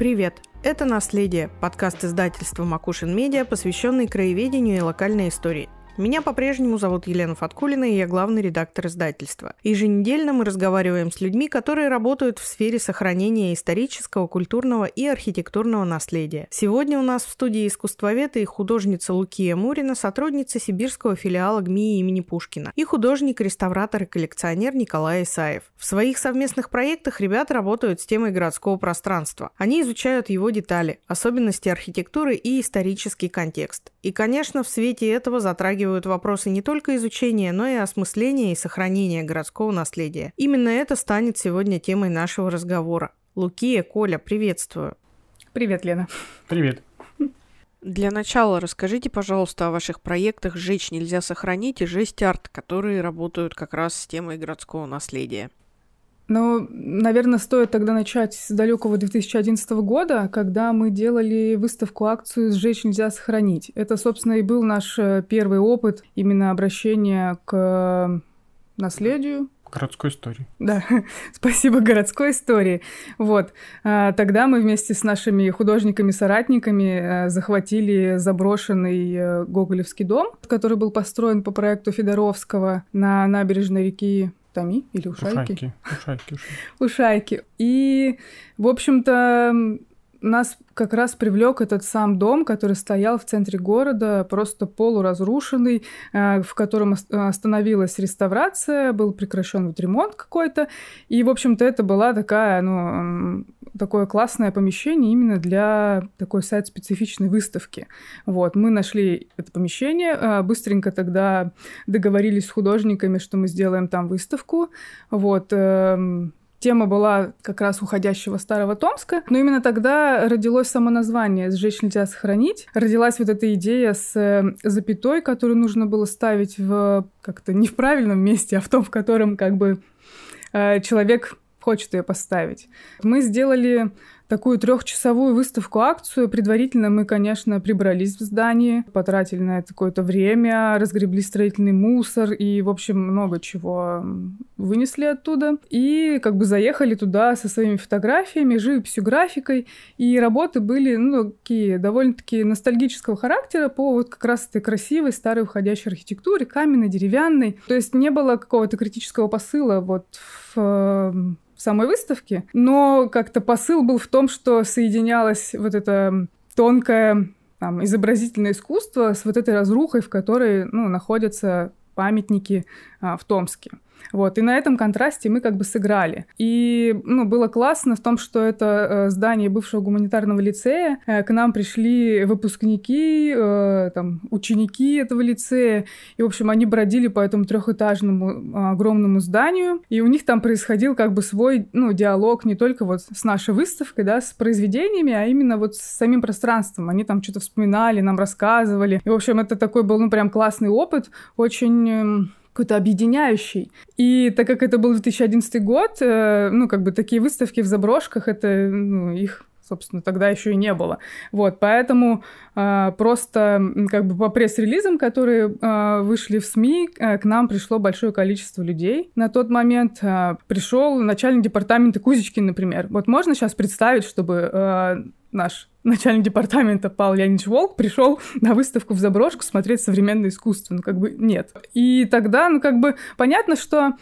Привет! Это «Наследие» – подкаст издательства «Макушин Медиа», посвященный краеведению и локальной истории – меня по-прежнему зовут Елена Фаткулина, и я главный редактор издательства. Еженедельно мы разговариваем с людьми, которые работают в сфере сохранения исторического, культурного и архитектурного наследия. Сегодня у нас в студии искусствовед и художница Лукия Мурина, сотрудница сибирского филиала ГМИ имени Пушкина, и художник, реставратор и коллекционер Николай Исаев. В своих совместных проектах ребята работают с темой городского пространства. Они изучают его детали, особенности архитектуры и исторический контекст. И, конечно, в свете этого затрагивают затрагивают вопросы не только изучения, но и осмысления и сохранения городского наследия. Именно это станет сегодня темой нашего разговора. Лукия, Коля, приветствую. Привет, Лена. Привет. Для начала расскажите, пожалуйста, о ваших проектах «Сжечь нельзя сохранить» и «Жесть арт», которые работают как раз с темой городского наследия. Ну, наверное, стоит тогда начать с далекого 2011 года, когда мы делали выставку-акцию «Сжечь нельзя сохранить». Это, собственно, и был наш э, первый опыт именно обращения к наследию, городской истории. Да, спасибо городской истории. Вот. А, тогда мы вместе с нашими художниками-соратниками э, захватили заброшенный э, Гоголевский дом, который был построен по проекту Федоровского на набережной реки Томи или Ушайки? Ушайки. Ушайки. Ушайки. И, в общем-то, нас как раз привлек этот сам дом, который стоял в центре города, просто полуразрушенный, э, в котором остановилась реставрация, был прекращен вот ремонт какой-то. И, в общем-то, это была такая, ну, такое классное помещение именно для такой сайт-специфичной выставки. Вот, мы нашли это помещение, э, быстренько тогда договорились с художниками, что мы сделаем там выставку. Вот, эм, Тема была как раз уходящего старого Томска, но именно тогда родилось само название «Сжечь нельзя сохранить». Родилась вот эта идея с э, запятой, которую нужно было ставить в как-то не в правильном месте, а в том, в котором как бы э, человек хочет ее поставить. Мы сделали такую трехчасовую выставку-акцию. Предварительно мы, конечно, прибрались в здании, потратили на это какое-то время, разгребли строительный мусор и, в общем, много чего вынесли оттуда. И как бы заехали туда со своими фотографиями, живописью, графикой. И работы были, ну, такие довольно-таки ностальгического характера по вот как раз этой красивой старой уходящей архитектуре, каменной, деревянной. То есть не было какого-то критического посыла вот в самой выставки, но как-то посыл был в том, что соединялось вот это тонкое там, изобразительное искусство с вот этой разрухой, в которой ну, находятся памятники а, в Томске. Вот, и на этом контрасте мы как бы сыграли. И, ну, было классно в том, что это э, здание бывшего гуманитарного лицея. Э, к нам пришли выпускники, э, там, ученики этого лицея. И, в общем, они бродили по этому трехэтажному огромному зданию. И у них там происходил как бы свой, ну, диалог не только вот с нашей выставкой, да, с произведениями, а именно вот с самим пространством. Они там что-то вспоминали, нам рассказывали. И, в общем, это такой был, ну, прям классный опыт, очень эм, какой-то объединяющий. И так как это был 2011 год, э, ну, как бы такие выставки в заброшках, это, ну, их собственно, тогда еще и не было. Вот, поэтому э, просто как бы по пресс-релизам, которые э, вышли в СМИ, э, к нам пришло большое количество людей. На тот момент э, пришел начальник департамента Кузичкин, например. Вот можно сейчас представить, чтобы э, наш начальник департамента Павел Леонидович Волк пришел на выставку в заброшку смотреть современное искусство. Ну, как бы нет. И тогда, ну, как бы понятно, что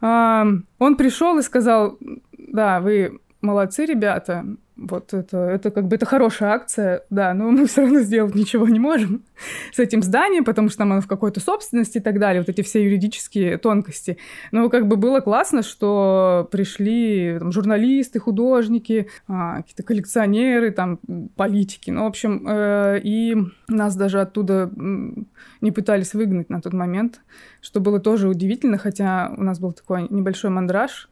э, он пришел и сказал, да, вы молодцы, ребята, вот это, это как бы это хорошая акция, да, но мы все равно сделать ничего не можем с этим зданием, потому что там оно в какой-то собственности и так далее, вот эти все юридические тонкости. Но как бы было классно, что пришли там, журналисты, художники, а, какие-то коллекционеры, там, политики, ну, в общем, э, и нас даже оттуда не пытались выгнать на тот момент, что было тоже удивительно, хотя у нас был такой небольшой мандраж,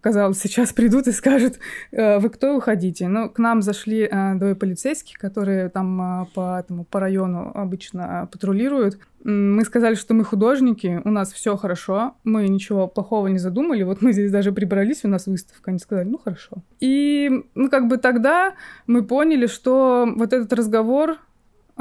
казалось, сейчас придут и скажут, «Э, вы кто, уходите. Но к нам зашли э, двое полицейских, которые там э, по, этому, по району обычно патрулируют. Мы сказали, что мы художники, у нас все хорошо, мы ничего плохого не задумали, вот мы здесь даже прибрались, у нас выставка, они сказали, ну хорошо. И, ну, как бы тогда мы поняли, что вот этот разговор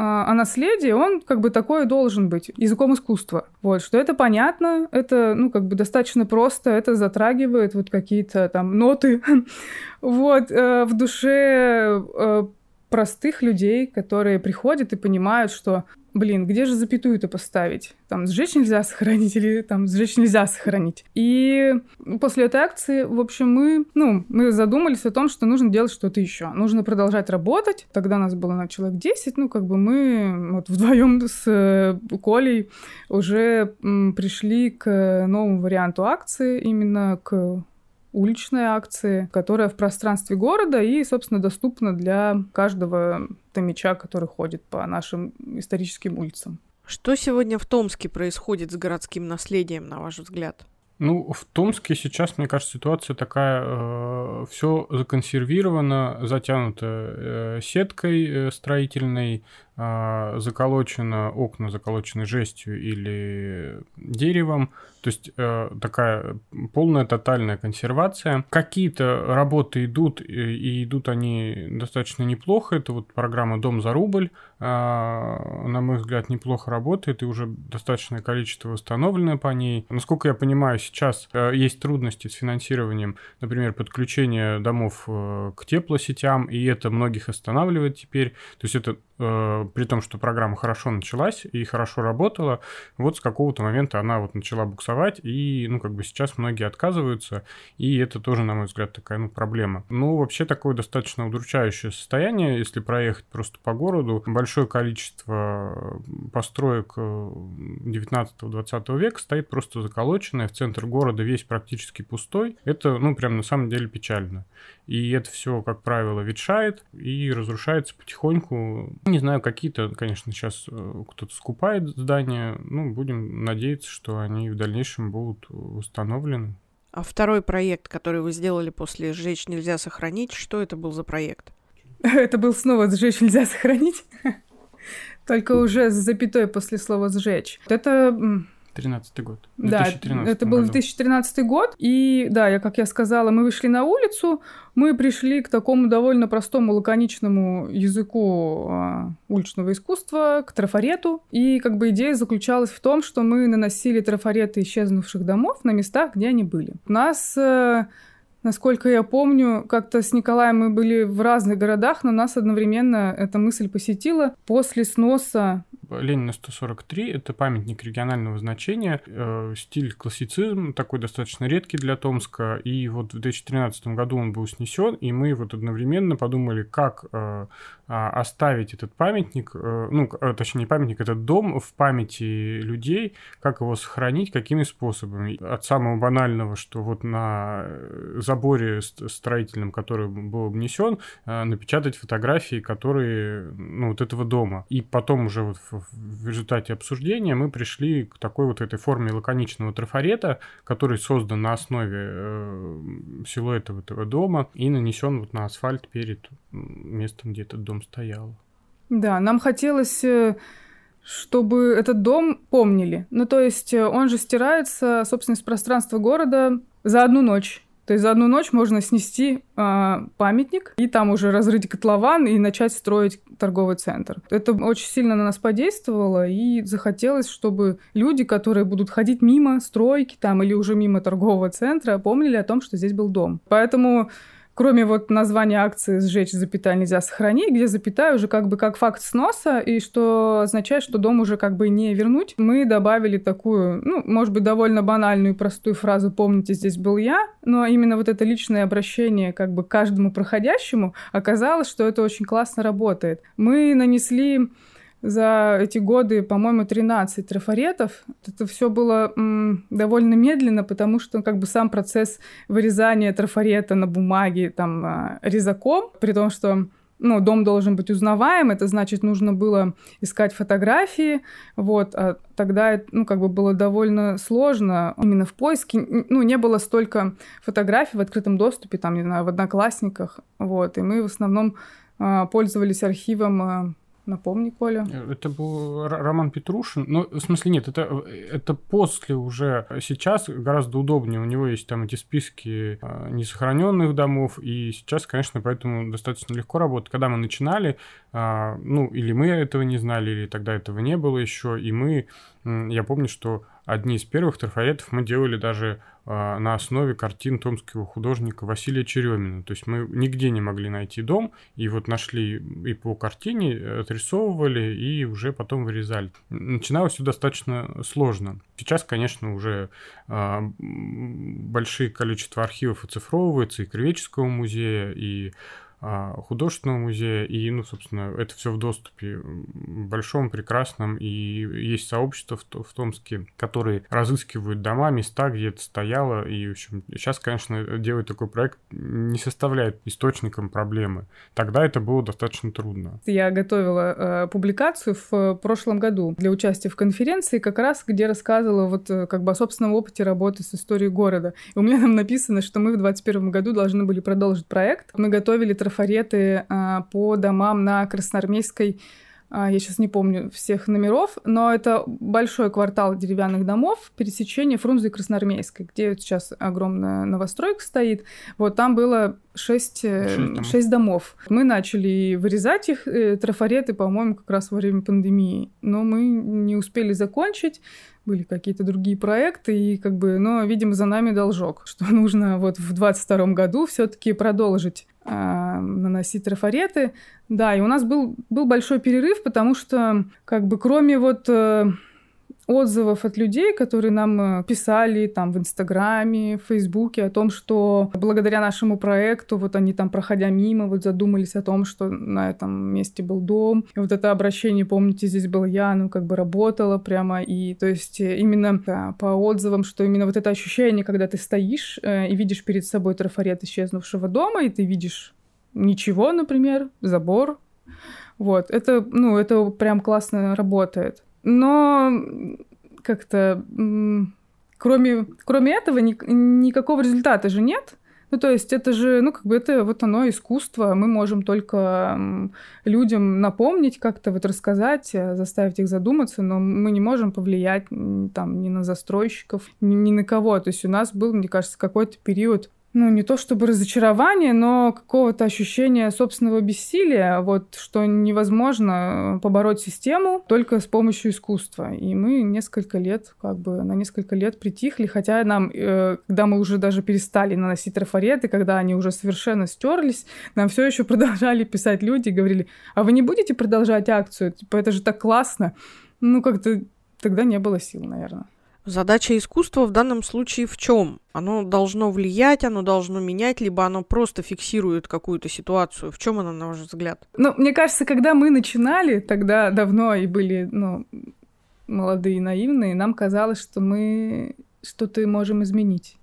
о наследии, он как бы такой должен быть, языком искусства. Вот, что это понятно, это, ну, как бы достаточно просто, это затрагивает вот какие-то там ноты, вот, э, в душе э, простых людей, которые приходят и понимают, что блин, где же запятую-то поставить? Там сжечь нельзя сохранить или там сжечь нельзя сохранить. И после этой акции, в общем, мы, ну, мы задумались о том, что нужно делать что-то еще. Нужно продолжать работать. Тогда нас было на человек 10, ну, как бы мы вот вдвоем с э, Колей уже пришли к новому варианту акции, именно к уличной акции, которая в пространстве города и, собственно, доступна для каждого томича, который ходит по нашим историческим улицам. Что сегодня в Томске происходит с городским наследием, на ваш взгляд? Ну, в Томске сейчас, мне кажется, ситуация такая, э, все законсервировано, затянуто э, сеткой э, строительной, заколочено окна, заколочены жестью или деревом. То есть э, такая полная тотальная консервация. Какие-то работы идут, и идут они достаточно неплохо. Это вот программа «Дом за рубль», э, на мой взгляд, неплохо работает, и уже достаточное количество восстановлено по ней. Насколько я понимаю, сейчас э, есть трудности с финансированием, например, подключения домов э, к теплосетям, и это многих останавливает теперь. То есть это э, при том, что программа хорошо началась и хорошо работала, вот с какого-то момента она вот начала буксовать, и, ну, как бы сейчас многие отказываются, и это тоже, на мой взгляд, такая, ну, проблема. Ну, вообще такое достаточно удручающее состояние, если проехать просто по городу. Большое количество построек 19-20 э, века стоит просто заколоченное, в центр города весь практически пустой. Это, ну, прям на самом деле печально. И это все, как правило, ветшает и разрушается потихоньку. Не знаю, какие-то, конечно, сейчас э, кто-то скупает здания. Ну, будем надеяться, что они в дальнейшем будут восстановлены. А второй проект, который вы сделали после «Сжечь нельзя сохранить», что это был за проект? Это был снова «Сжечь нельзя сохранить», только уже с запятой после слова «сжечь». Это 2013 год. Да, это был 2013 год. И да, я, как я сказала, мы вышли на улицу, мы пришли к такому довольно простому, лаконичному языку э, уличного искусства, к трафарету. И как бы идея заключалась в том, что мы наносили трафареты исчезнувших домов на местах, где они были. У нас э, Насколько я помню, как-то с Николаем мы были в разных городах, но нас одновременно эта мысль посетила после сноса Ленина 143 – это памятник регионального значения, э, стиль классицизм, такой достаточно редкий для Томска, и вот в 2013 году он был снесен, и мы вот одновременно подумали, как э, оставить этот памятник, э, ну, э, точнее, не памятник, этот дом в памяти людей, как его сохранить, какими способами. От самого банального, что вот на э, заборе строительном, который был обнесен, напечатать фотографии, которые, ну, вот этого дома. И потом уже вот в результате обсуждения мы пришли к такой вот этой форме лаконичного трафарета, который создан на основе силуэта этого дома и нанесен вот на асфальт перед местом, где этот дом стоял. Да, нам хотелось э, чтобы этот дом помнили. Ну, то есть э, он же стирается, собственно, из пространства города за одну ночь. То есть за одну ночь можно снести э, памятник и там уже разрыть котлован и начать строить торговый центр. Это очень сильно на нас подействовало, и захотелось, чтобы люди, которые будут ходить мимо стройки там или уже мимо торгового центра, помнили о том, что здесь был дом. Поэтому кроме вот названия акции «Сжечь запятая нельзя сохранить», где запятая уже как бы как факт сноса, и что означает, что дом уже как бы не вернуть, мы добавили такую, ну, может быть, довольно банальную и простую фразу «Помните, здесь был я», но именно вот это личное обращение как бы каждому проходящему оказалось, что это очень классно работает. Мы нанесли за эти годы, по-моему, 13 трафаретов. Это все было м, довольно медленно, потому что как бы сам процесс вырезания трафарета на бумаге там а, резаком, при том, что ну, дом должен быть узнаваем, это значит, нужно было искать фотографии, вот, а тогда, ну, как бы было довольно сложно именно в поиске, ну, не было столько фотографий в открытом доступе, там, не знаю, в Одноклассниках, вот, и мы в основном а, пользовались архивом а, Напомни, Коля. Это был Роман Петрушин. Ну, в смысле, нет, это, это после уже. Сейчас гораздо удобнее. У него есть там эти списки а, несохраненных домов. И сейчас, конечно, поэтому достаточно легко работать. Когда мы начинали, а, ну, или мы этого не знали, или тогда этого не было еще. И мы, я помню, что одни из первых трафаретов мы делали даже э, на основе картин томского художника Василия Черемина. То есть мы нигде не могли найти дом, и вот нашли и по картине, отрисовывали, и уже потом вырезали. Начиналось все достаточно сложно. Сейчас, конечно, уже э, большие количество архивов оцифровывается и Кривеческого музея, и а, художественного музея, и, ну, собственно, это все в доступе большом, прекрасном, и есть сообщества в, в Томске, которые разыскивают дома, места, где это стояло, и, в общем, сейчас, конечно, делать такой проект не составляет источником проблемы. Тогда это было достаточно трудно. Я готовила э, публикацию в прошлом году для участия в конференции, как раз где рассказывала вот э, как бы о собственном опыте работы с историей города. И у меня там написано, что мы в 2021 году должны были продолжить проект. Мы готовили трафареты а, по домам на Красноармейской а, я сейчас не помню всех номеров, но это большой квартал деревянных домов, пересечение Фрунзе и Красноармейской, где сейчас огромная новостройка стоит. Вот там было шесть, э, шесть, домов. шесть домов. Мы начали вырезать их, э, трафареты, по-моему, как раз во время пандемии, но мы не успели закончить были какие-то другие проекты, и как бы, но, видимо, за нами должок, что нужно вот в 22 году все-таки продолжить э, наносить трафареты. Да, и у нас был, был большой перерыв, потому что, как бы, кроме вот э, отзывов от людей, которые нам э, писали там в Инстаграме, в Фейсбуке о том, что благодаря нашему проекту, вот они там, проходя мимо, вот задумались о том, что на этом месте был дом. И вот это обращение, помните, здесь был я, ну, как бы работала прямо. И то есть э, именно да, по отзывам, что именно вот это ощущение, когда ты стоишь э, и видишь перед собой трафарет исчезнувшего дома, и ты видишь ничего, например, забор, вот, это, ну, это прям классно работает. Но как-то кроме, кроме этого ни, никакого результата же нет. Ну, то есть это же, ну, как бы это вот оно искусство. Мы можем только людям напомнить, как-то вот рассказать, э, заставить их задуматься, но мы не можем повлиять там ни на застройщиков, ни, ни на кого. То есть у нас был, мне кажется, какой-то период ну, не то чтобы разочарование, но какого-то ощущения собственного бессилия, вот, что невозможно побороть систему только с помощью искусства. И мы несколько лет, как бы, на несколько лет притихли, хотя нам, э, когда мы уже даже перестали наносить трафареты, когда они уже совершенно стерлись, нам все еще продолжали писать люди, говорили, а вы не будете продолжать акцию? Типа, это же так классно. Ну, как-то тогда не было сил, наверное. Задача искусства в данном случае в чем? Оно должно влиять, оно должно менять, либо оно просто фиксирует какую-то ситуацию. В чем оно, на ваш взгляд? Ну, мне кажется, когда мы начинали, тогда давно и были, ну, молодые и наивные, нам казалось, что мы что-то можем изменить.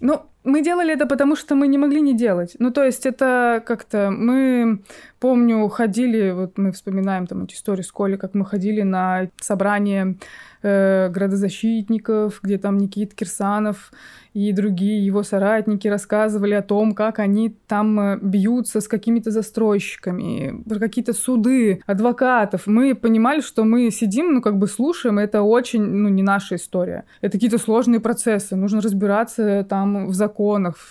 Ну, мы делали это потому, что мы не могли не делать. Ну, то есть это как-то... Мы, помню, ходили, вот мы вспоминаем там эти истории с Колей, как мы ходили на собрание э, градозащитников, где там Никит Кирсанов и другие его соратники рассказывали о том, как они там э, бьются с какими-то застройщиками, про какие-то суды, адвокатов. Мы понимали, что мы сидим, ну, как бы слушаем, это очень, ну, не наша история. Это какие-то сложные процессы, нужно разбираться там в законах,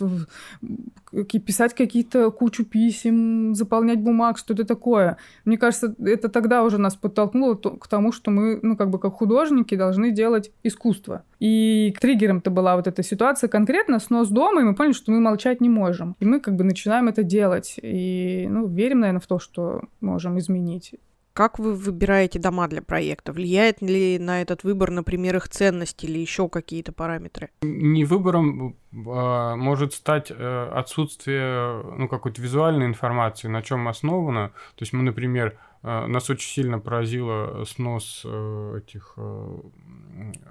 писать какие-то кучу писем, заполнять бумаг, что-то такое. Мне кажется, это тогда уже нас подтолкнуло к тому, что мы, ну, как бы как художники должны делать искусство. И триггером-то была вот эта ситуация конкретно, снос дома, и мы поняли, что мы молчать не можем. И мы как бы начинаем это делать. И, ну, верим, наверное, в то, что можем изменить. Как вы выбираете дома для проекта? Влияет ли на этот выбор, например, их ценность или еще какие-то параметры? Не выбором а, может стать э, отсутствие ну, какой-то визуальной информации, на чем основано. То есть мы, например, э, нас очень сильно поразило снос э, этих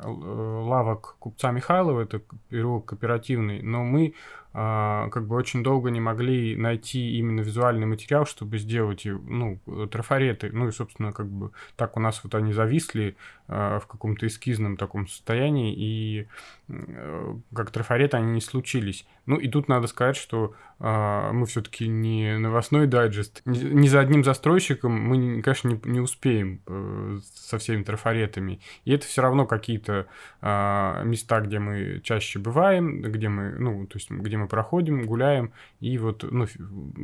лавок купца Михайлова, это переулок кооперативный, но мы как бы очень долго не могли найти именно визуальный материал, чтобы сделать, ну, трафареты. Ну и, собственно, как бы так у нас вот они зависли а, в каком-то эскизном таком состоянии, и э, как трафареты они не случились. Ну и тут надо сказать, что а, мы все-таки не новостной дайджест. Ни за одним застройщиком мы, конечно, не, не успеем э, со всеми трафаретами. И это все равно какие-то места, где мы чаще бываем, где мы, ну, то есть где мы проходим, гуляем, и вот, ну,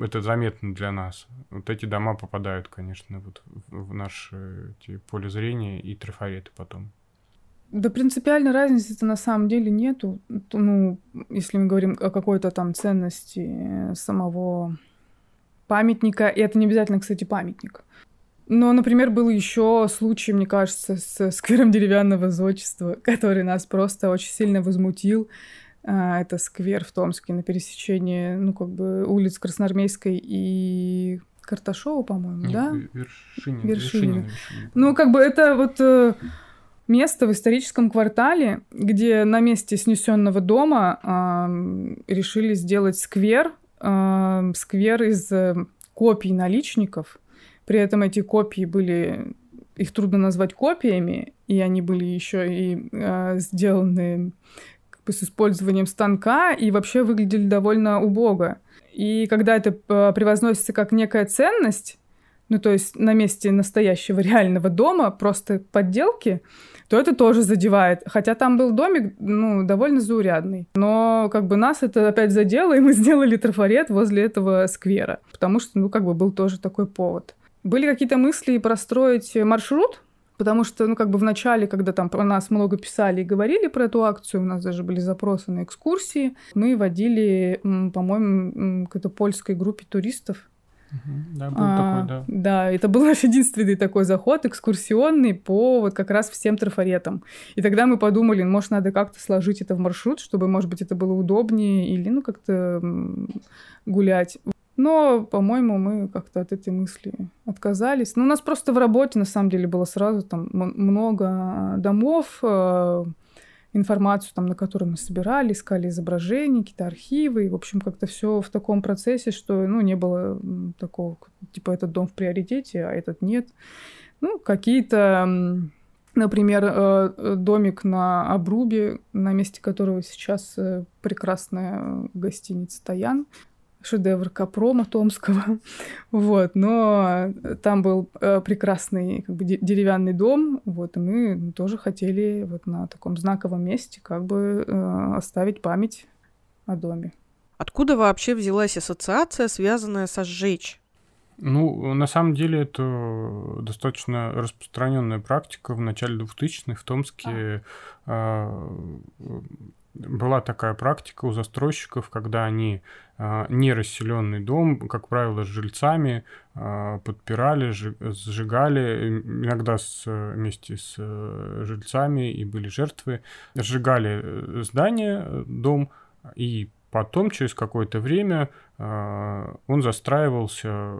это заметно для нас. Вот эти дома попадают, конечно, вот в наше поле зрения и трафареты потом. Да принципиальной разницы-то на самом деле нету. Ну, если мы говорим о какой-то там ценности самого памятника, и это не обязательно, кстати, памятник. Но, например, был еще случай, мне кажется, с сквером деревянного зодчества, который нас просто очень сильно возмутил. А, это сквер в Томске на пересечении, ну, как бы улиц Красноармейской и Карташова, по-моему, Нет, да? Вершинина. Вершинина. Ну, как бы это вот э, место в историческом квартале, где на месте снесенного дома э, решили сделать сквер, э, сквер из э, копий наличников. При этом эти копии были, их трудно назвать копиями, и они были еще и э, сделаны с использованием станка и вообще выглядели довольно убого. И когда это э, превозносится как некая ценность, ну то есть на месте настоящего реального дома, просто подделки, то это тоже задевает. Хотя там был домик, ну, довольно заурядный. Но как бы нас это опять задело, и мы сделали трафарет возле этого сквера. Потому что, ну, как бы был тоже такой повод. Были какие-то мысли простроить маршрут Потому что, ну, как бы в начале, когда там про нас много писали и говорили про эту акцию, у нас даже были запросы на экскурсии, мы водили, по-моему, какой-то польской группе туристов. Да, был а, такой, да. Да, это был наш единственный такой заход экскурсионный по вот как раз всем трафаретам. И тогда мы подумали, может, надо как-то сложить это в маршрут, чтобы, может быть, это было удобнее или, ну, как-то гулять. Но, по-моему, мы как-то от этой мысли отказались. Ну, у нас просто в работе, на самом деле, было сразу там много домов, э, информацию, там, на которой мы собирали, искали изображения, какие-то архивы. И, в общем, как-то все в таком процессе, что ну, не было такого, типа, этот дом в приоритете, а этот нет. Ну, какие-то Например, э, домик на Обрубе, на месте которого сейчас э, прекрасная гостиница «Таян» шедевр Капрома Томского. вот, но там был э, прекрасный как бы, деревянный дом, вот, и мы тоже хотели вот на таком знаковом месте как бы э, оставить память о доме. Откуда вообще взялась ассоциация, связанная со «сжечь»? Ну, на самом деле, это достаточно распространенная практика в начале 2000-х в Томске. А. Э, была такая практика у застройщиков, когда они э, нерасселенный дом, как правило, с жильцами э, подпирали, сжигали, иногда с, вместе с э, жильцами, и были жертвы, сжигали э, здание, э, дом, и потом, через какое-то время, э, он застраивался,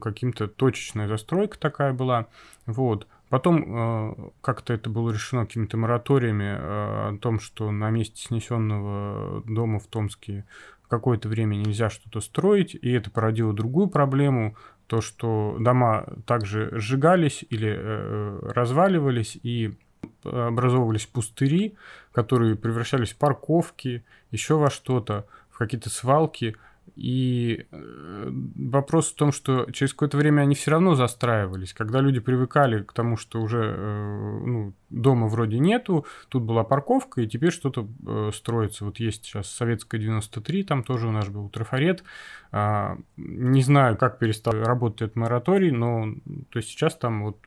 каким-то точечная застройка такая была, вот, Потом э, как-то это было решено какими-то мораториями э, о том, что на месте снесенного дома в Томске какое-то время нельзя что-то строить, и это породило другую проблему, то, что дома также сжигались или э, разваливались, и образовывались пустыри, которые превращались в парковки, еще во что-то, в какие-то свалки – и э, вопрос в том, что через какое-то время они все равно застраивались. Когда люди привыкали к тому, что уже э, ну, дома вроде нету, тут была парковка, и теперь что-то э, строится. Вот есть сейчас Советская 93, там тоже у нас был трафарет. А, не знаю, как перестал работать этот мораторий, но то есть сейчас там вот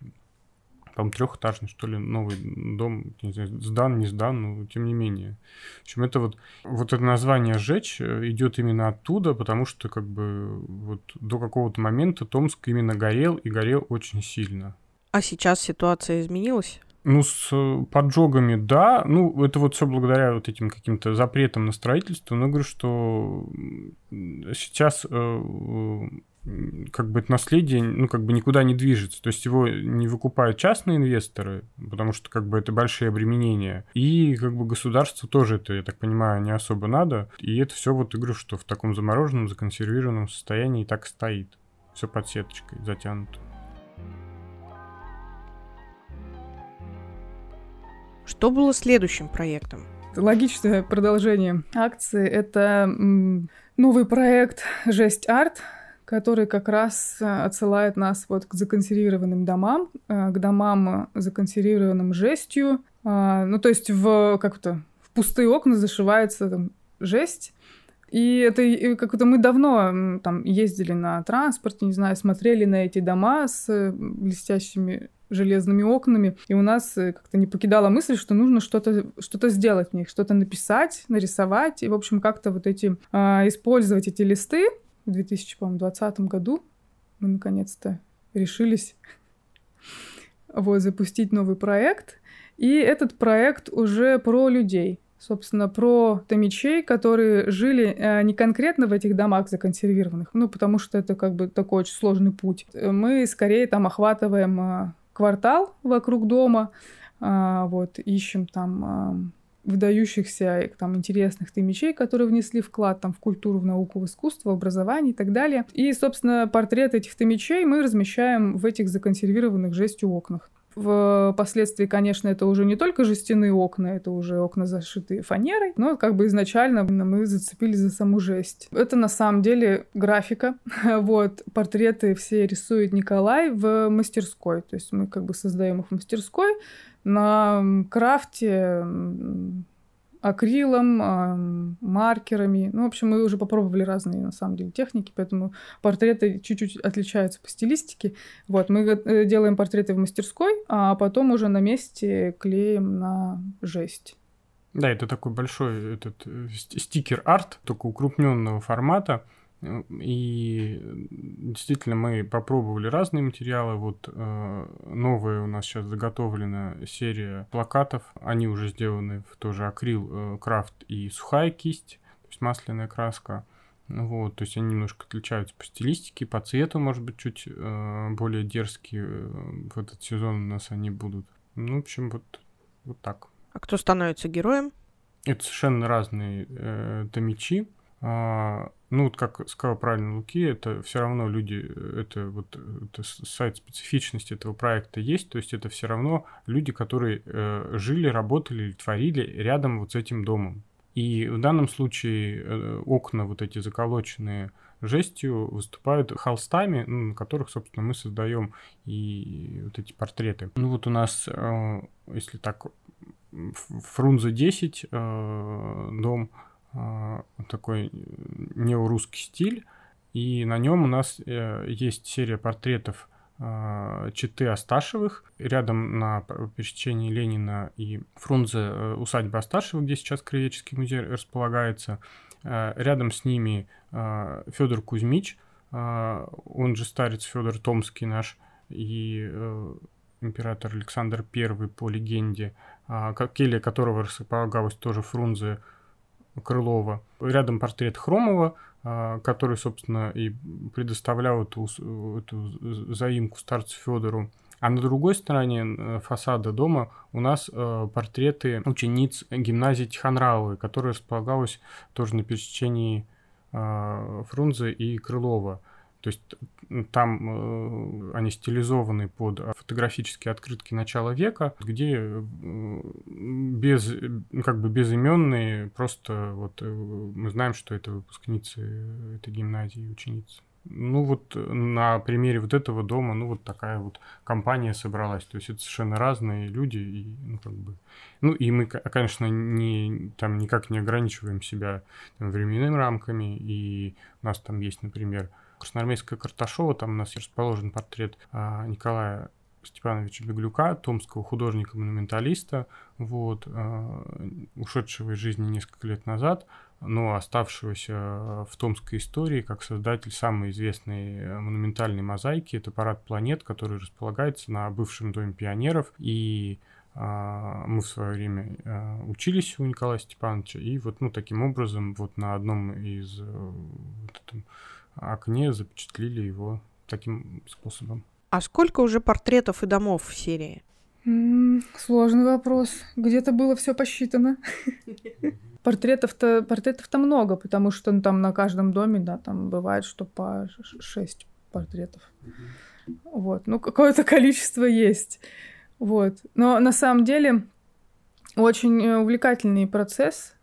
там трехэтажный, что ли, новый дом, не знаю, сдан, не сдан, но тем не менее. В общем, это вот, вот это название «сжечь» идет именно оттуда, потому что как бы вот до какого-то момента Томск именно горел и горел очень сильно. А сейчас ситуация изменилась? Ну, с поджогами, да. Ну, это вот все благодаря вот этим каким-то запретам на строительство. Но говорю, что сейчас э, как бы это наследие, ну, как бы никуда не движется. То есть его не выкупают частные инвесторы, потому что, как бы, это большие обременения. И, как бы, государству тоже это, я так понимаю, не особо надо. И это все, вот, говорю, что в таком замороженном, законсервированном состоянии так стоит. Все под сеточкой затянуто. Что было следующим проектом? Логичное продолжение акции — это новый проект «Жесть арт», который как раз э, отсылает нас вот к законсервированным домам, э, к домам, законсервированным жестью. А, ну, то есть в как-то в пустые окна зашивается там жесть, и это как-то мы давно там ездили на транспорте, не знаю, смотрели на эти дома с э, блестящими железными окнами, и у нас как-то не покидала мысль, что нужно что-то что сделать в них, что-то написать, нарисовать, и, в общем, как-то вот эти, а, использовать эти листы, в 2020 году мы наконец-то решились вот, запустить новый проект. И этот проект уже про людей. Собственно, про томичей, которые жили э, не конкретно в этих домах законсервированных, ну, потому что это как бы такой очень сложный путь. Мы скорее там охватываем э, квартал вокруг дома, э, вот, ищем там выдающихся там интересных тымичей, которые внесли вклад там в культуру, в науку, в искусство, в образование и так далее. И, собственно, портрет этих тымичей мы размещаем в этих законсервированных жестью окнах. Впоследствии, конечно, это уже не только жестяные окна, это уже окна, зашитые фанерой, но как бы изначально мы зацепились за саму жесть. Это на самом деле графика. вот, портреты все рисует Николай в мастерской, то есть мы как бы создаем их в мастерской, на крафте акрилом, маркерами. Ну, в общем, мы уже попробовали разные, на самом деле, техники, поэтому портреты чуть-чуть отличаются по стилистике. Вот, мы э, делаем портреты в мастерской, а потом уже на месте клеим на жесть. Да, это такой большой этот э, стикер-арт, только укрупненного формата. И действительно мы попробовали разные материалы. Вот э, новая у нас сейчас заготовлена серия плакатов. Они уже сделаны в тоже акрил, э, крафт и сухая кисть, то есть масляная краска. Вот, то есть они немножко отличаются по стилистике, по цвету, может быть, чуть э, более дерзкие. В этот сезон у нас они будут. Ну, в общем, вот, вот так. А кто становится героем? Это совершенно разные э, томичи. А, ну, вот как сказал правильно Луки, это все равно люди, это вот это сайт специфичности этого проекта есть, то есть это все равно люди, которые э, жили, работали, творили рядом вот с этим домом. И в данном случае э, окна вот эти заколоченные жестью выступают холстами, ну, на которых, собственно, мы создаем и вот эти портреты. Ну вот у нас, э, если так, Фрунзе 10 э, дом, такой неорусский стиль, и на нем у нас э, есть серия портретов а, Читы Асташевых. Рядом на пересечении Ленина и Фрунзе э, усадьба Асташева, где сейчас Краеведческий музей располагается. Э, рядом с ними Федор Кузьмич, он же старец Федор Томский наш, и император Александр I по легенде, а, келья которого располагалась тоже Фрунзе Крылова. Рядом портрет Хромова, а, который, собственно, и предоставлял эту, эту заимку старцу Федору. А на другой стороне э, фасада дома у нас э, портреты учениц гимназии Тихонравовой, которая располагалась тоже на пересечении э, Фрунзе и Крылова. То есть там э, они стилизованы под фотографические открытки начала века, где э, без, как бы безыменные, просто вот э, мы знаем, что это выпускницы этой гимназии, ученицы. Ну вот на примере вот этого дома, ну вот такая вот компания собралась. То есть это совершенно разные люди и ну как бы, ну и мы, конечно, не там никак не ограничиваем себя там, временными рамками. И у нас там есть, например, Красноармейская Карташова, там у нас расположен портрет а, Николая Степановича Беглюка, томского художника-монументалиста, вот, а, ушедшего из жизни несколько лет назад, но оставшегося в томской истории как создатель самой известной монументальной мозаики. Это парад планет, который располагается на бывшем доме пионеров. И а, мы в свое время а, учились у Николая Степановича, и вот ну, таким образом вот на одном из вот этом, окне запечатлили его таким способом. А сколько уже портретов и домов в серии? Сложный вопрос. Где-то было все посчитано. Портретов-то портретов-то много, потому что ну, там на каждом доме, да, там бывает, что по шесть портретов. Вот, ну какое-то количество есть. Вот, но на самом деле очень э, увлекательный процесс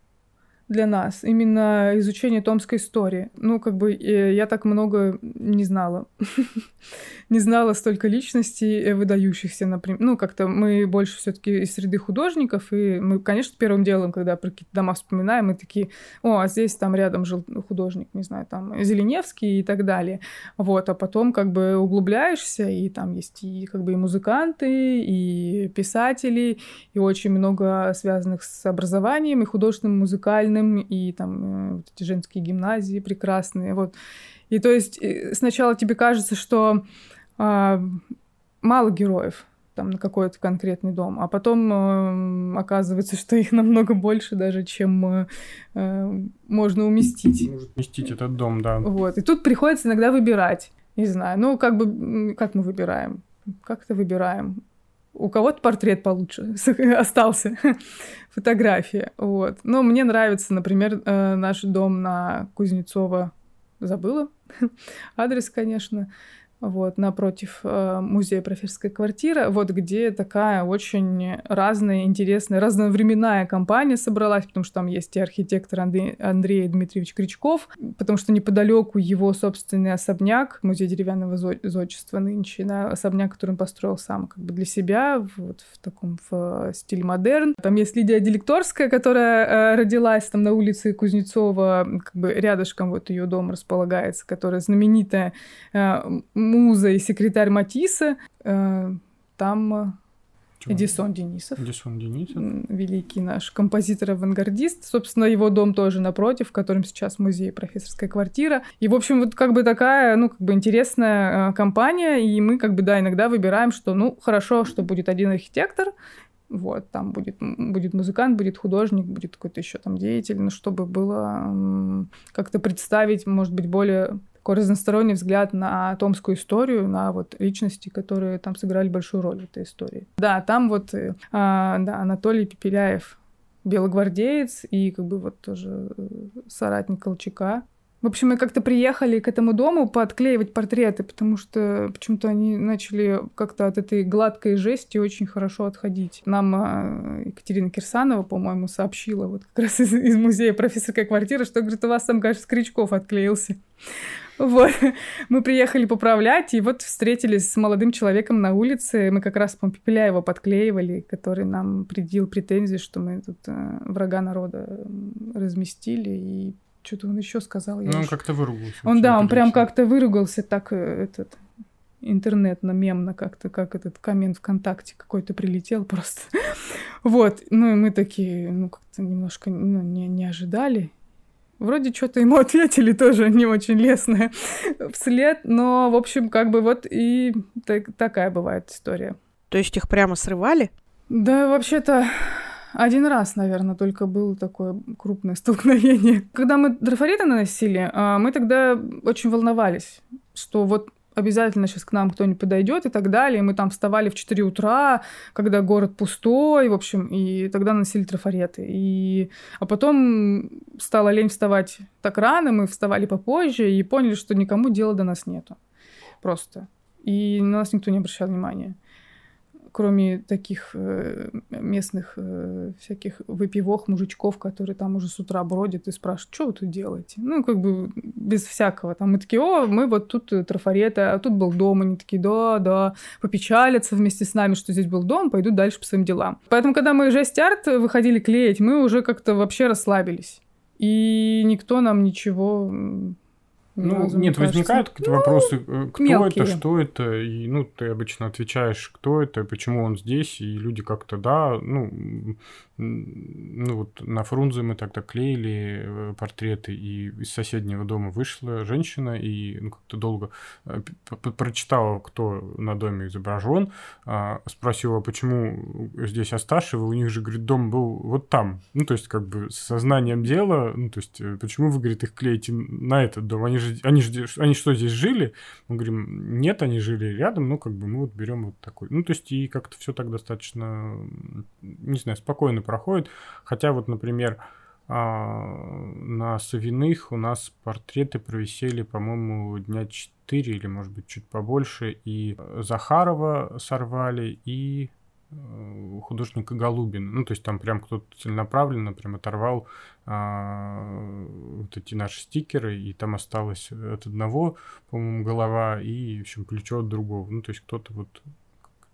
для нас, именно изучение томской истории. Ну, как бы э, я так много не знала. не знала столько личностей э, выдающихся, например. Ну, как-то мы больше все таки из среды художников, и мы, конечно, первым делом, когда про какие-то дома вспоминаем, мы такие, о, а здесь там рядом жил художник, не знаю, там Зеленевский и так далее. Вот, а потом как бы углубляешься, и там есть и как бы и музыканты, и писатели, и очень много связанных с образованием, и художественным, музыкальным, и там э, вот эти женские гимназии прекрасные, вот. И то есть э, сначала тебе кажется, что а, мало героев там на какой-то конкретный дом, а потом э, оказывается, что их намного больше даже, чем э, э можно уместить. Может уместить этот дом, да. Вот. И тут приходится иногда выбирать. Не знаю, ну как бы, как мы выбираем? Как-то выбираем. У кого-то портрет получше остался, фотография, вот. Но мне нравится, например, э, наш дом на Кузнецова, забыла адрес, конечно, вот, напротив э, музея профессорская квартира, вот где такая очень разная, интересная, разновременная компания собралась, потому что там есть и архитектор Андрей, Андрей Дмитриевич Крючков, потому что неподалеку его собственный особняк, музей деревянного зодчества нынче, да, особняк, который он построил сам как бы для себя, вот в таком в стиле модерн. Там есть Лидия Делекторская, которая э, родилась там на улице Кузнецова, как бы рядышком вот ее дом располагается, которая знаменитая э, муза и секретарь Матисса. Э, там э, Чего? Эдисон Денисов. Эдисон Денисов. Великий наш композитор-авангардист. Собственно, его дом тоже напротив, в котором сейчас музей профессорская квартира. И, в общем, вот как бы такая, ну, как бы интересная э, компания, и мы как бы, да, иногда выбираем, что, ну, хорошо, что будет один архитектор, вот, там будет, будет музыкант, будет художник, будет какой-то еще там деятель, ну, чтобы было как-то представить, может быть, более такой разносторонний взгляд на томскую историю, на вот личности, которые там сыграли большую роль в этой истории. Да, там вот э, а, да, Анатолий Пепеляев, белогвардеец и как бы вот тоже э, соратник Колчака. В общем, мы как-то приехали к этому дому подклеивать портреты, потому что почему-то они начали как-то от этой гладкой жести очень хорошо отходить. Нам а, Екатерина Кирсанова, по-моему, сообщила вот как раз из, из музея профессорской квартиры, что, говорит, у вас там, кажется, Крючков отклеился. Вот. Мы приехали поправлять, и вот встретились с молодым человеком на улице. Мы как раз, по его подклеивали, который нам предъявил претензии, что мы тут э, врага народа разместили, и что-то он еще сказал. Ну, он как-то выругался. Он, да, он прям как-то выругался так, э, этот, интернетно, мемно как-то, как этот коммент ВКонтакте какой-то прилетел просто. вот, ну и мы такие, ну, как-то немножко ну, не, не ожидали. Вроде что-то ему ответили тоже не очень лестное вслед, но, в общем, как бы вот и так, такая бывает история. То есть их прямо срывали? Да, вообще-то один раз, наверное, только было такое крупное столкновение. Когда мы трафареты наносили, а, мы тогда очень волновались, что вот обязательно сейчас к нам кто-нибудь подойдет и так далее. мы там вставали в 4 утра, когда город пустой, в общем, и тогда носили трафареты. И... А потом стало лень вставать так рано, мы вставали попозже и поняли, что никому дела до нас нету. Просто. И на нас никто не обращал внимания кроме таких э, местных э, всяких выпивох, мужичков, которые там уже с утра бродят и спрашивают, что вы тут делаете? Ну, как бы без всякого. Там мы такие, о, мы вот тут э, трафареты, а тут был дом. Они такие, да, да, попечалятся вместе с нами, что здесь был дом, пойдут дальше по своим делам. Поэтому, когда мы жесть арт выходили клеить, мы уже как-то вообще расслабились. И никто нам ничего ну, нет, кажется. возникают какие-то ну, вопросы, э, кто мелкие. это, что это, и, ну, ты обычно отвечаешь, кто это, почему он здесь, и люди как-то, да, ну, ну, вот на Фрунзе мы тогда клеили э, портреты, и из соседнего дома вышла женщина, и ну, как-то долго э, прочитала, кто на доме изображен, а, спросила, почему здесь Асташева, у них же, говорит, дом был вот там, ну, то есть, как бы, с сознанием дела, ну, то есть, почему вы, говорит, их клеите на этот дом, они же, они же, они что, здесь жили? Мы говорим, нет, они жили рядом, ну, как бы мы вот берем вот такой. Ну, то есть, и как-то все так достаточно, не знаю, спокойно проходит. Хотя вот, например, а, на Савиных у нас портреты провисели, по-моему, дня 4 или, может быть, чуть побольше. И Захарова сорвали, и э, художника Голубина. Ну, то есть там прям кто-то целенаправленно прям оторвал а, вот эти наши стикеры, и там осталось от одного, по-моему, голова и, в общем, плечо от другого. Ну, то есть кто-то вот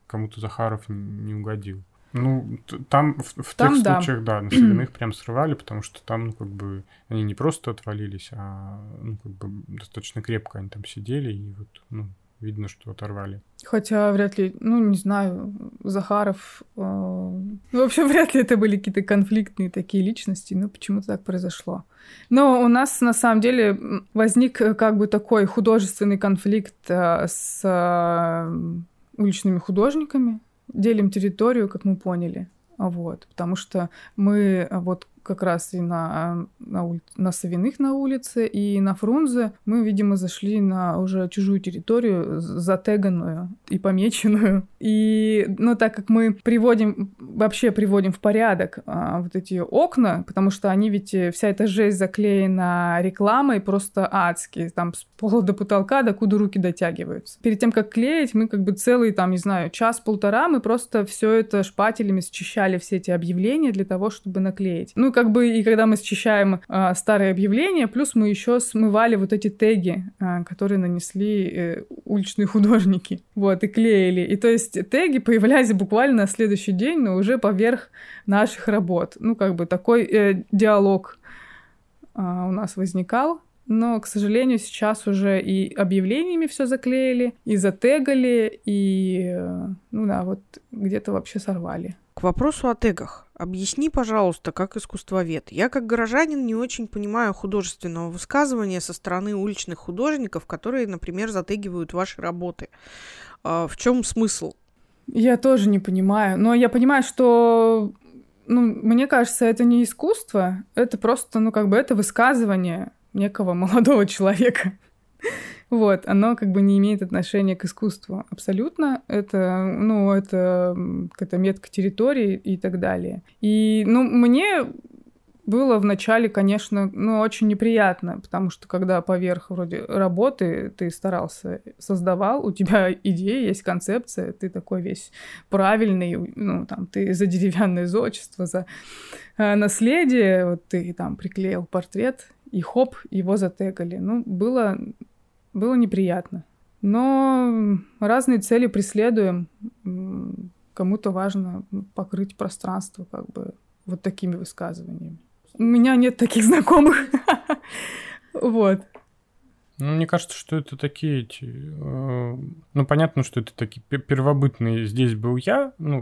кому-то Захаров не угодил. Ну, там в, в там, тех да. случаях, да, на соляных прям срывали, потому что там, ну, как бы, они не просто отвалились, а, ну, как бы, достаточно крепко они там сидели, и вот, ну, видно, что оторвали. Хотя вряд ли, ну, не знаю, Захаров... Э, ну, в общем, вряд ли это были какие-то конфликтные такие личности, но почему-то так произошло. Но у нас, на самом деле, возник э, как бы такой художественный конфликт э, с э, уличными художниками, делим территорию, как мы поняли. Вот, потому что мы вот как раз и на, на, ули... на Савиных на улице, и на Фрунзе мы, видимо, зашли на уже чужую территорию, затеганную и помеченную. И, ну, так как мы приводим, вообще приводим в порядок а, вот эти окна, потому что они ведь, э, вся эта жесть заклеена рекламой просто адски, там с пола до потолка, до куда руки дотягиваются. Перед тем, как клеить, мы как бы целый, там, не знаю, час-полтора мы просто все это шпателями счищали все эти объявления для того, чтобы наклеить. Ну, как бы и когда мы счищаем э, старые объявления, плюс мы еще смывали вот эти теги, э, которые нанесли э, уличные художники, вот, и клеили. И то есть теги появлялись буквально на следующий день, но уже поверх наших работ. Ну, как бы такой э, диалог э, у нас возникал. Но, к сожалению, сейчас уже и объявлениями все заклеили, и затегали, и, э, ну да, вот где-то вообще сорвали. К вопросу о тегах. Объясни, пожалуйста, как искусствовед. Я как горожанин не очень понимаю художественного высказывания со стороны уличных художников, которые, например, затегивают ваши работы. А в чем смысл? Я тоже не понимаю. Но я понимаю, что ну, мне кажется, это не искусство, это просто, ну, как бы это высказывание некого молодого человека. Вот, оно как бы не имеет отношения к искусству абсолютно. Это, ну, это какая-то метка территории и так далее. И, ну, мне было вначале, конечно, ну, очень неприятно, потому что когда поверх вроде работы ты старался, создавал, у тебя идея, есть концепция, ты такой весь правильный, ну, там, ты за деревянное зодчество, за э, наследие, вот ты там приклеил портрет, и хоп, его затегали. Ну, было было неприятно. Но разные цели преследуем. Кому-то важно покрыть пространство как бы вот такими высказываниями. У меня нет таких знакомых. Вот. Ну, мне кажется, что это такие эти... Э, ну, понятно, что это такие первобытные «здесь был я», ну,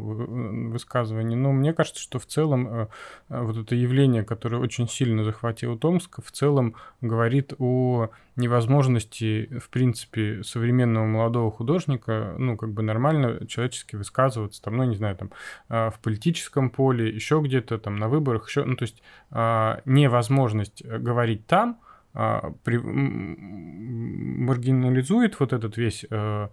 высказывания, но мне кажется, что в целом э, э, вот это явление, которое очень сильно захватило Томск, в целом говорит о невозможности, в принципе, современного молодого художника, ну, как бы нормально человечески высказываться, там, ну, не знаю, там, в политическом поле, еще где-то, там, на выборах, еще, ну, то есть невозможность говорить там – а, при, маргинализует вот этот весь э,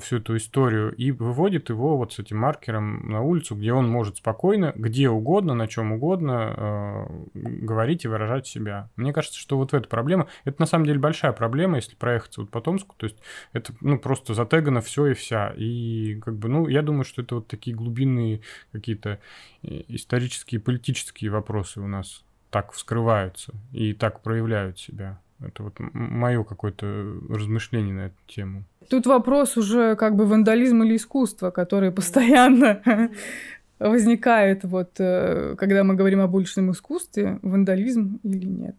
всю эту историю и выводит его вот с этим маркером на улицу, где он может спокойно, где угодно, на чем угодно э, говорить и выражать себя. Мне кажется, что вот эта проблема, это на самом деле большая проблема, если проехаться вот по Томску, то есть это ну просто затегано все и вся. И как бы, ну, я думаю, что это вот такие глубинные какие-то э, исторические, политические вопросы у нас так вскрываются и так проявляют себя. Это вот мое какое-то размышление на эту тему. Тут вопрос уже как бы вандализм или искусство, который постоянно возникает, вот, э, когда мы говорим об уличном искусстве, вандализм или нет.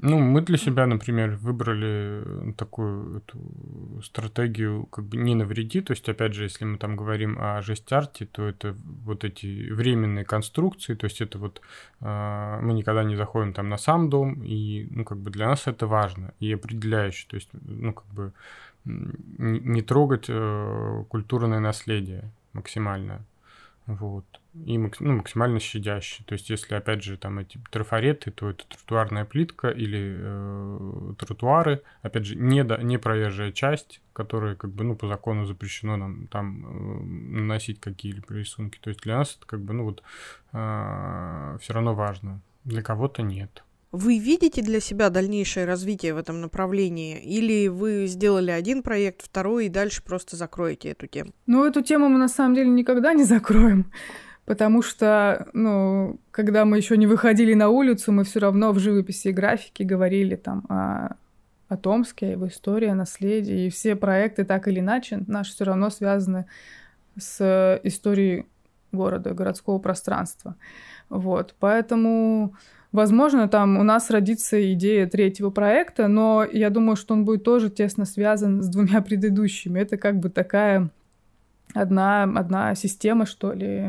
Ну, мы для себя, например, выбрали такую эту стратегию как бы не навреди. То есть, опять же, если мы там говорим о жесть-арте, то это вот эти временные конструкции. То есть, это вот э, мы никогда не заходим там на сам дом, и, ну, как бы для нас это важно и определяюще. То есть, ну, как бы не трогать э, культурное наследие максимально. Вот. И ну, максимально щадящий. То есть, если, опять же, там эти трафареты, то это тротуарная плитка или э, тротуары, опять же, не, до, не проезжая часть, которая, как бы, ну, по закону запрещено нам там э, наносить какие-либо рисунки. То есть, для нас это, как бы, ну, вот, э, все равно важно. Для кого-то нет. Вы видите для себя дальнейшее развитие в этом направлении? Или вы сделали один проект, второй, и дальше просто закроете эту тему? Ну, эту тему мы на самом деле никогда не закроем. Потому что, ну, когда мы еще не выходили на улицу, мы все равно в живописи и графике говорили там о, о Томске, его истории, о наследии. И все проекты так или иначе наши все равно связаны с историей города, городского пространства. Вот, поэтому Возможно, там у нас родится идея третьего проекта, но я думаю, что он будет тоже тесно связан с двумя предыдущими. Это как бы такая одна, одна система, что ли.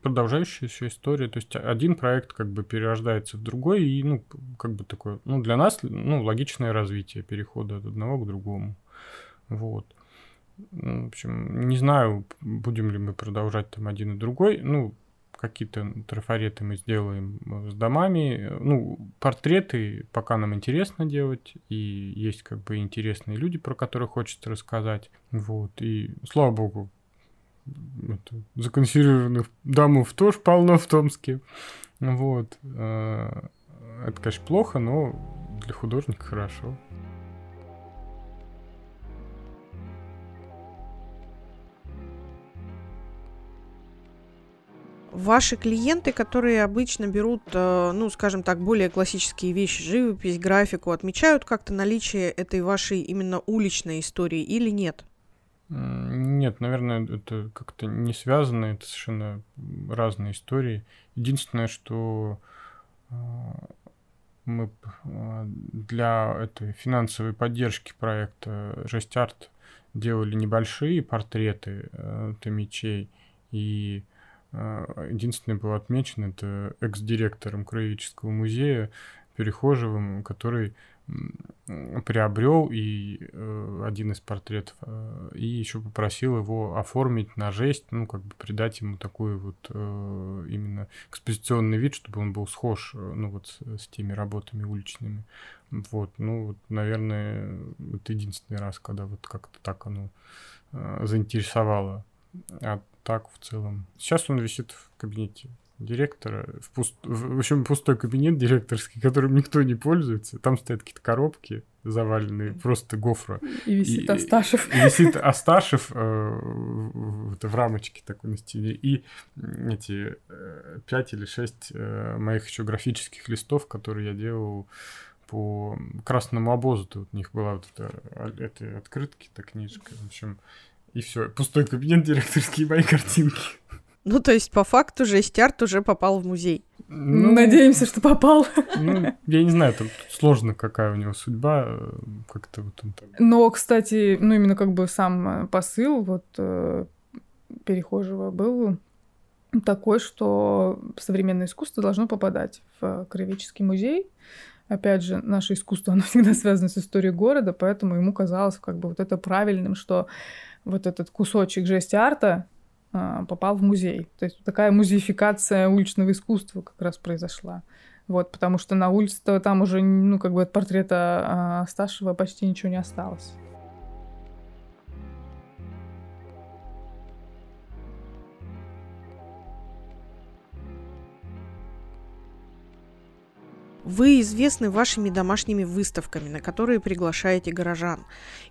Продолжающаяся история. То есть один проект как бы перерождается в другой, и, ну, как бы такое, ну, для нас, ну, логичное развитие перехода от одного к другому. Вот. Ну, в общем, не знаю, будем ли мы продолжать там один и другой. Ну, какие-то трафареты мы сделаем э, с домами. Ну, портреты пока нам интересно делать, и есть как бы интересные люди, про которых хочется рассказать. Вот, и слава богу, это, законсервированных домов тоже полно в Томске. Вот. Э, это, конечно, плохо, но для художника хорошо. Ваши клиенты, которые обычно берут, э, ну, скажем так, более классические вещи, живопись, графику, отмечают как-то наличие этой вашей именно уличной истории или нет? Нет, наверное, это как-то не связано, это совершенно разные истории. Единственное, что э, мы э, для этой финансовой поддержки проекта Жесть Арт делали небольшие портреты томичей, и а, единственное было отмечено, это экс-директором Краеведческого музея Перехожевым, который приобрел и э, один из портретов, э, и еще попросил его оформить на жесть, ну, как бы придать ему такой вот э, именно экспозиционный вид, чтобы он был схож, ну, вот с, с теми работами уличными. Вот, ну, вот, наверное, это единственный раз, когда вот как-то так оно заинтересовало. А так в целом. Сейчас он висит в кабинете директора, в, пуст... в общем, пустой кабинет директорский, которым никто не пользуется. Там стоят какие-то коробки заваленные, просто гофра. И висит и, Асташев. И, и висит Асташев э, в, в рамочке такой на стене. И эти э, пять или шесть э, моих еще графических листов, которые я делал по красному обозу. Тут у них была вот эта, а, эта открытки, эта книжка. В общем, и все. Пустой кабинет, директорские мои картинки. Ну, то есть, по факту, жесть арт уже попал в музей. Ну, Надеемся, что попал. Ну, я не знаю, там сложно, какая у него судьба, э, как-то вот он там... Но, кстати, ну, именно как бы сам посыл вот э, перехожего был такой, что современное искусство должно попадать в Краеведческий музей. Опять же, наше искусство, оно всегда связано с историей города, поэтому ему казалось как бы вот это правильным, что вот этот кусочек жести арта а, попал в музей. То есть такая музеификация уличного искусства как раз произошла. Вот, потому что на улице там уже, ну, как бы от портрета а, Сташева почти ничего не осталось. Вы известны вашими домашними выставками, на которые приглашаете горожан.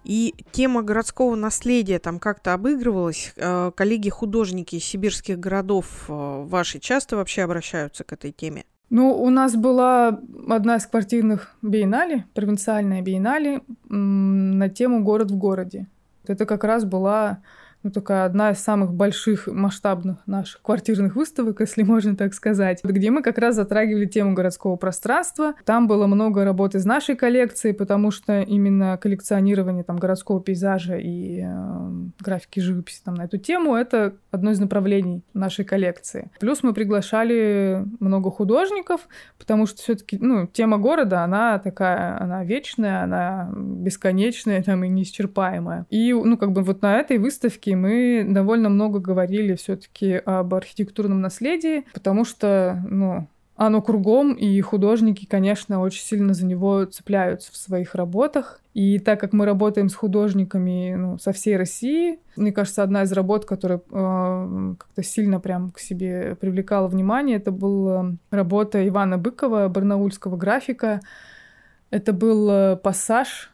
И тема городского наследия там как-то обыгрывалась. Э, коллеги-художники из сибирских городов э, ваши часто вообще обращаются к этой теме? Ну, у нас была одна из квартирных биеннале, провинциальная биеннале, на тему «Город в городе». Это как раз была ну, такая одна из самых больших масштабных наших квартирных выставок, если можно так сказать, где мы как раз затрагивали тему городского пространства. Там было много работы из нашей коллекции, потому что именно коллекционирование там городского пейзажа и э, графики живописи там на эту тему — это одно из направлений нашей коллекции. Плюс мы приглашали много художников, потому что все таки ну, тема города, она такая, она вечная, она бесконечная, там и неисчерпаемая. И, ну, как бы вот на этой выставке Томске мы довольно много говорили все-таки об архитектурном наследии, потому что, ну, оно кругом, и художники, конечно, очень сильно за него цепляются в своих работах. И так как мы работаем с художниками ну, со всей России, мне кажется, одна из работ, которая э, как-то сильно прям к себе привлекала внимание, это была работа Ивана Быкова, барнаульского графика. Это был э, пассаж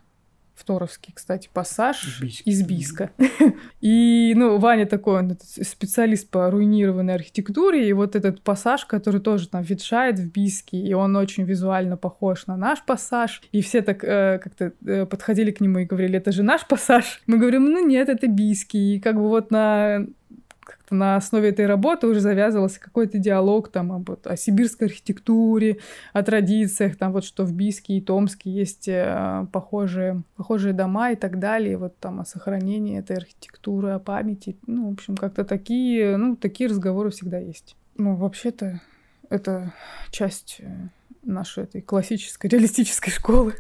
Второвский, кстати, пассаж Бийск. из Бийска. И, ну, Ваня такой, он специалист по руинированной архитектуре, и вот этот пассаж, который тоже там ветшает в Бийске, и он очень визуально похож на наш пассаж, и все так э, как-то э, подходили к нему и говорили, это же наш пассаж. Мы говорим, ну нет, это Бийский. И как бы вот на как-то на основе этой работы уже завязывался какой-то диалог там об, вот, о сибирской архитектуре, о традициях, там вот что в Бийске и Томске есть э, похожие, похожие дома и так далее, вот там о сохранении этой архитектуры, о памяти, ну, в общем, как-то такие, ну, такие разговоры всегда есть. Ну, вообще-то это часть э, нашей этой классической реалистической школы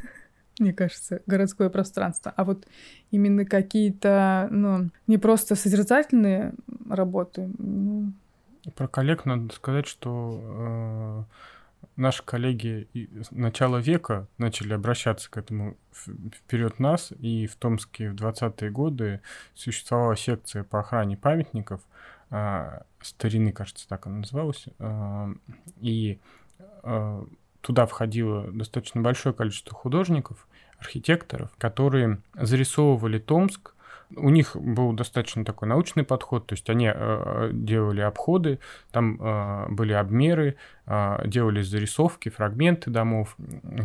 мне кажется, городское пространство, а вот именно какие-то, ну, не просто созерцательные работы. Ну... Про коллег надо сказать, что э, наши коллеги начала века начали обращаться к этому вперед нас, и в Томске в 20-е годы существовала секция по охране памятников, э, старины, кажется, так она называлась, э, и э, туда входило достаточно большое количество художников, архитекторов, которые зарисовывали Томск. У них был достаточно такой научный подход, то есть они э, делали обходы, там э, были обмеры, э, делали зарисовки, фрагменты домов,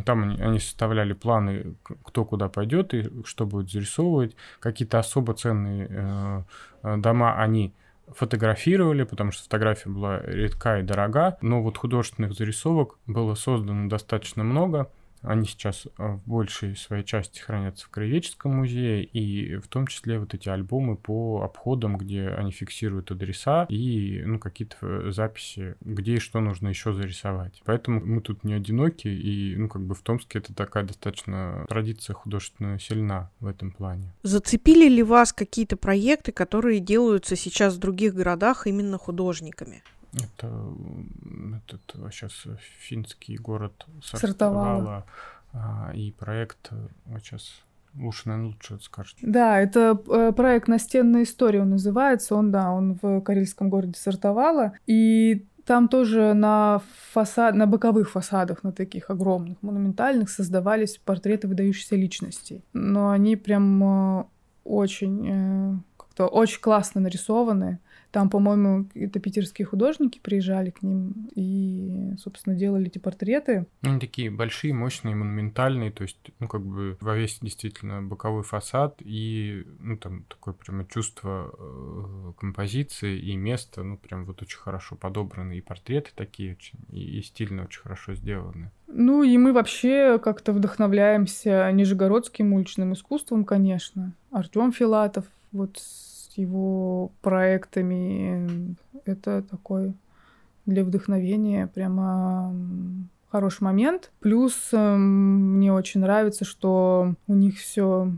там они, они составляли планы, кто куда пойдет и что будет зарисовывать. Какие-то особо ценные э, э дома они фотографировали, потому что фотография была редка и дорога, но вот художественных зарисовок было создано достаточно много. Они сейчас в большей своей части хранятся в Краеведческом музее, и в том числе вот эти альбомы по обходам, где они фиксируют адреса и ну, какие-то э, записи, где и что нужно еще зарисовать. Поэтому мы тут не одиноки, и ну, как бы в Томске это такая достаточно традиция художественно сильна в этом плане. Зацепили ли вас какие-то проекты, которые делаются сейчас в других городах именно художниками? Это этот сейчас финский город Сартовала, а, и проект сейчас лучше, наверное, лучше скажете. Да, это э, проект «Настенная история» он называется. Он, да, он в карельском городе Сартовала. И там тоже на, фасад, на боковых фасадах, на таких огромных, монументальных, создавались портреты выдающихся личностей. Но они прям э, очень, э, как-то очень классно нарисованы. Там, по-моему, это питерские художники приезжали к ним и, собственно, делали эти портреты. Они такие большие, мощные, монументальные, то есть, ну, как бы во весь действительно боковой фасад и, ну, там, такое прямо чувство э, композиции и места, ну, прям вот очень хорошо подобраны. И портреты такие очень, и, и стильно очень хорошо сделаны. Ну, и мы вообще как-то вдохновляемся нижегородским уличным искусством, конечно. Артем Филатов, вот его проектами. Это такой для вдохновения прямо хороший момент. Плюс эм, мне очень нравится, что у них все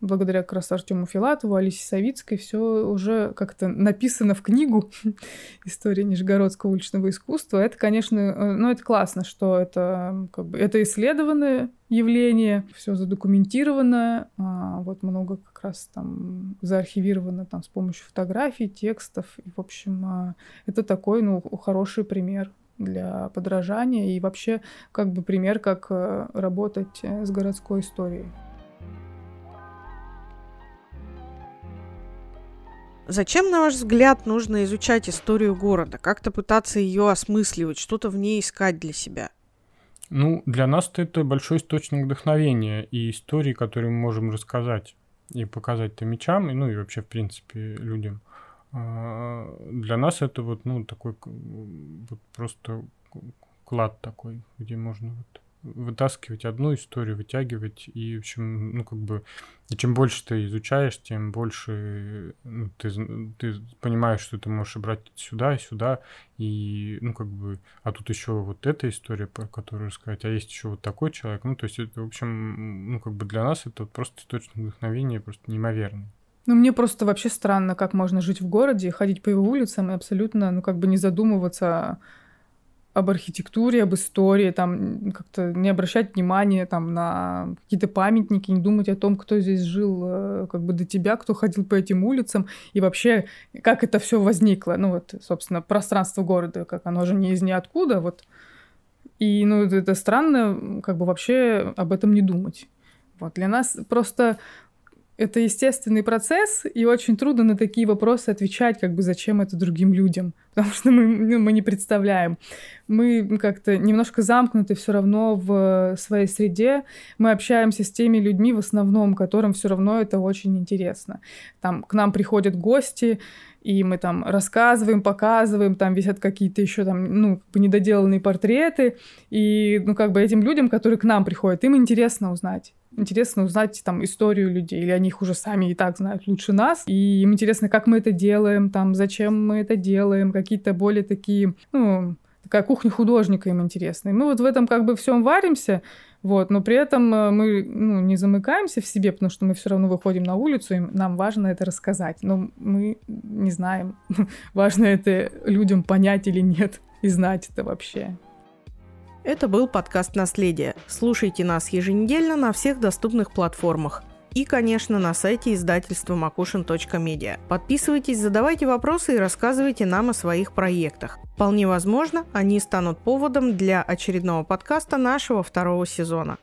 благодаря как раз Артему Филатову, Алисе Савицкой, все уже как-то написано в книгу «История Нижегородского уличного искусства». Это, конечно, э, ну, это классно, что это, как бы, это исследованное явление, все задокументировано, а, вот много как раз там заархивировано там с помощью фотографий, текстов, и, в общем, а, это такой, ну, хороший пример для подражания и вообще как бы пример, как э, работать э, с городской историей. Зачем, на ваш взгляд, нужно изучать историю города? Как-то пытаться ее осмысливать, что-то в ней искать для себя? Ну, для нас это большой источник вдохновения и истории, которые мы можем рассказать и показать томичам, и, ну и вообще, в принципе, людям. А, для нас это вот, ну, такой вот просто клад такой, где можно вот вытаскивать одну историю, вытягивать, и, в общем, ну, как бы, и чем больше ты изучаешь, тем больше ну, ты, ты понимаешь, что ты можешь брать сюда и сюда, и, ну, как бы, а тут еще вот эта история, про которую рассказать, а есть еще вот такой человек, ну, то есть это, в общем, ну, как бы для нас это просто источник вдохновения просто неимоверный. Ну, мне просто вообще странно, как можно жить в городе, ходить по его улицам и абсолютно, ну, как бы не задумываться об архитектуре, об истории, там как-то не обращать внимания там на какие-то памятники, не думать о том, кто здесь жил э, как бы до тебя, кто ходил по этим улицам и вообще как это все возникло. Ну вот, собственно, пространство города, как оно же не из ниоткуда, вот. И, ну, это странно, как бы вообще об этом не думать. Вот для нас просто это естественный процесс, и очень трудно на такие вопросы отвечать, как бы зачем это другим людям, потому что мы, ну, мы не представляем. Мы как-то немножко замкнуты все равно в своей среде, мы общаемся с теми людьми в основном, которым все равно это очень интересно. Там к нам приходят гости, и мы там рассказываем, показываем, там висят какие-то еще там, ну, как бы недоделанные портреты, и, ну, как бы этим людям, которые к нам приходят, им интересно узнать интересно узнать там историю людей, или они их уже сами и так знают лучше нас, и им интересно, как мы это делаем, там, зачем мы это делаем, какие-то более такие, ну, такая кухня художника им интересна. И мы вот в этом как бы всем варимся, вот, но при этом э, мы ну, не замыкаемся в себе, потому что мы все равно выходим на улицу, и нам важно это рассказать. Но мы не знаем, важно это людям понять или нет, и знать это вообще. Это был подкаст «Наследие». Слушайте нас еженедельно на всех доступных платформах. И, конечно, на сайте издательства макушин.медиа. Подписывайтесь, задавайте вопросы и рассказывайте нам о своих проектах. Вполне возможно, они станут поводом для очередного подкаста нашего второго сезона.